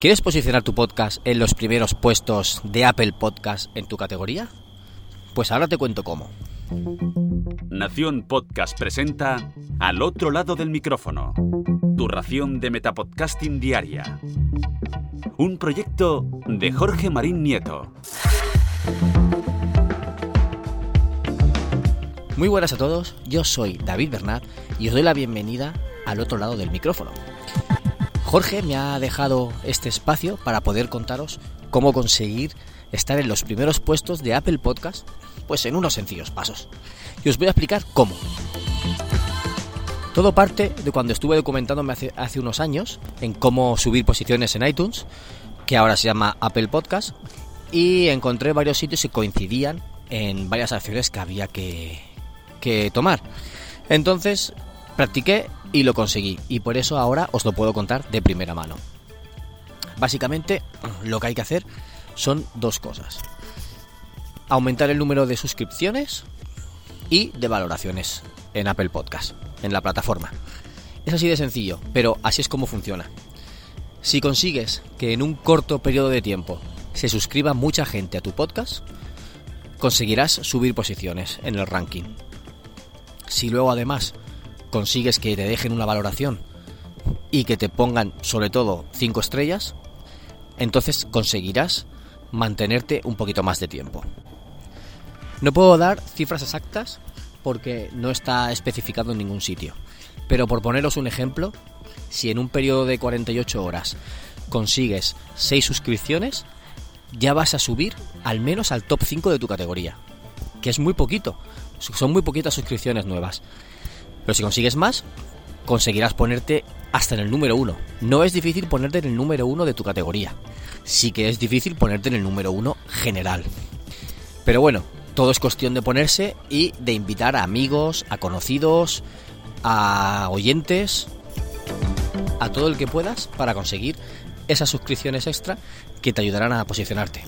¿Quieres posicionar tu podcast en los primeros puestos de Apple Podcast en tu categoría? Pues ahora te cuento cómo. Nación Podcast presenta Al otro lado del micrófono, tu ración de Metapodcasting Diaria. Un proyecto de Jorge Marín Nieto. Muy buenas a todos, yo soy David Bernat y os doy la bienvenida al otro lado del micrófono. Jorge me ha dejado este espacio para poder contaros cómo conseguir estar en los primeros puestos de Apple Podcast, pues en unos sencillos pasos. Y os voy a explicar cómo. Todo parte de cuando estuve documentándome hace, hace unos años en cómo subir posiciones en iTunes, que ahora se llama Apple Podcast, y encontré varios sitios que coincidían en varias acciones que había que, que tomar. Entonces practiqué y lo conseguí y por eso ahora os lo puedo contar de primera mano. Básicamente lo que hay que hacer son dos cosas. Aumentar el número de suscripciones y de valoraciones en Apple Podcast, en la plataforma. Es así de sencillo, pero así es como funciona. Si consigues que en un corto periodo de tiempo se suscriba mucha gente a tu podcast, conseguirás subir posiciones en el ranking. Si luego además consigues que te dejen una valoración y que te pongan sobre todo 5 estrellas, entonces conseguirás mantenerte un poquito más de tiempo. No puedo dar cifras exactas porque no está especificado en ningún sitio, pero por poneros un ejemplo, si en un periodo de 48 horas consigues 6 suscripciones, ya vas a subir al menos al top 5 de tu categoría, que es muy poquito, son muy poquitas suscripciones nuevas. Pero si consigues más, conseguirás ponerte hasta en el número uno. No es difícil ponerte en el número uno de tu categoría. Sí que es difícil ponerte en el número uno general. Pero bueno, todo es cuestión de ponerse y de invitar a amigos, a conocidos, a oyentes, a todo el que puedas para conseguir esas suscripciones extra que te ayudarán a posicionarte.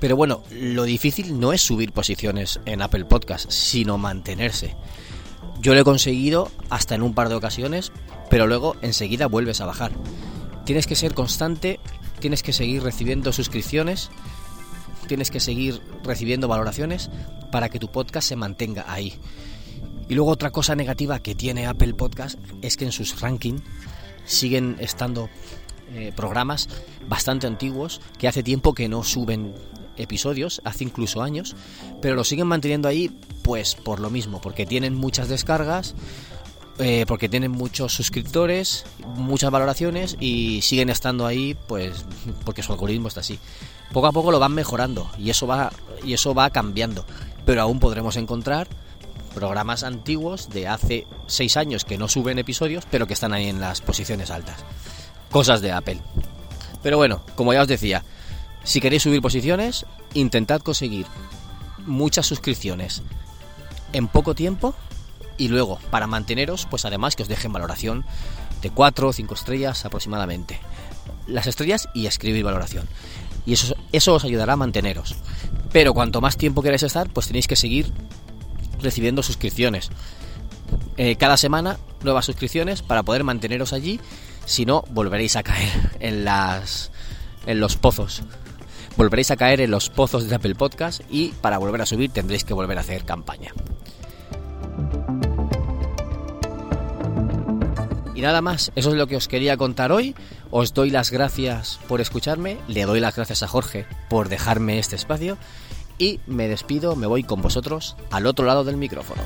Pero bueno, lo difícil no es subir posiciones en Apple Podcast, sino mantenerse. Yo lo he conseguido hasta en un par de ocasiones, pero luego enseguida vuelves a bajar. Tienes que ser constante, tienes que seguir recibiendo suscripciones, tienes que seguir recibiendo valoraciones para que tu podcast se mantenga ahí. Y luego otra cosa negativa que tiene Apple Podcast es que en sus rankings siguen estando eh, programas bastante antiguos que hace tiempo que no suben episodios, hace incluso años, pero lo siguen manteniendo ahí pues por lo mismo, porque tienen muchas descargas, eh, porque tienen muchos suscriptores, muchas valoraciones y siguen estando ahí pues porque su algoritmo está así. Poco a poco lo van mejorando y eso va y eso va cambiando, pero aún podremos encontrar programas antiguos de hace 6 años que no suben episodios, pero que están ahí en las posiciones altas. Cosas de Apple. Pero bueno, como ya os decía, si queréis subir posiciones, intentad conseguir muchas suscripciones en poco tiempo y luego para manteneros, pues además que os dejen valoración de 4 o 5 estrellas aproximadamente. Las estrellas y escribir valoración. Y eso, eso os ayudará a manteneros. Pero cuanto más tiempo queráis estar, pues tenéis que seguir recibiendo suscripciones. Eh, cada semana nuevas suscripciones para poder manteneros allí. Si no, volveréis a caer en las en los pozos volveréis a caer en los pozos de Apple Podcast y para volver a subir tendréis que volver a hacer campaña. Y nada más, eso es lo que os quería contar hoy. Os doy las gracias por escucharme, le doy las gracias a Jorge por dejarme este espacio y me despido, me voy con vosotros al otro lado del micrófono.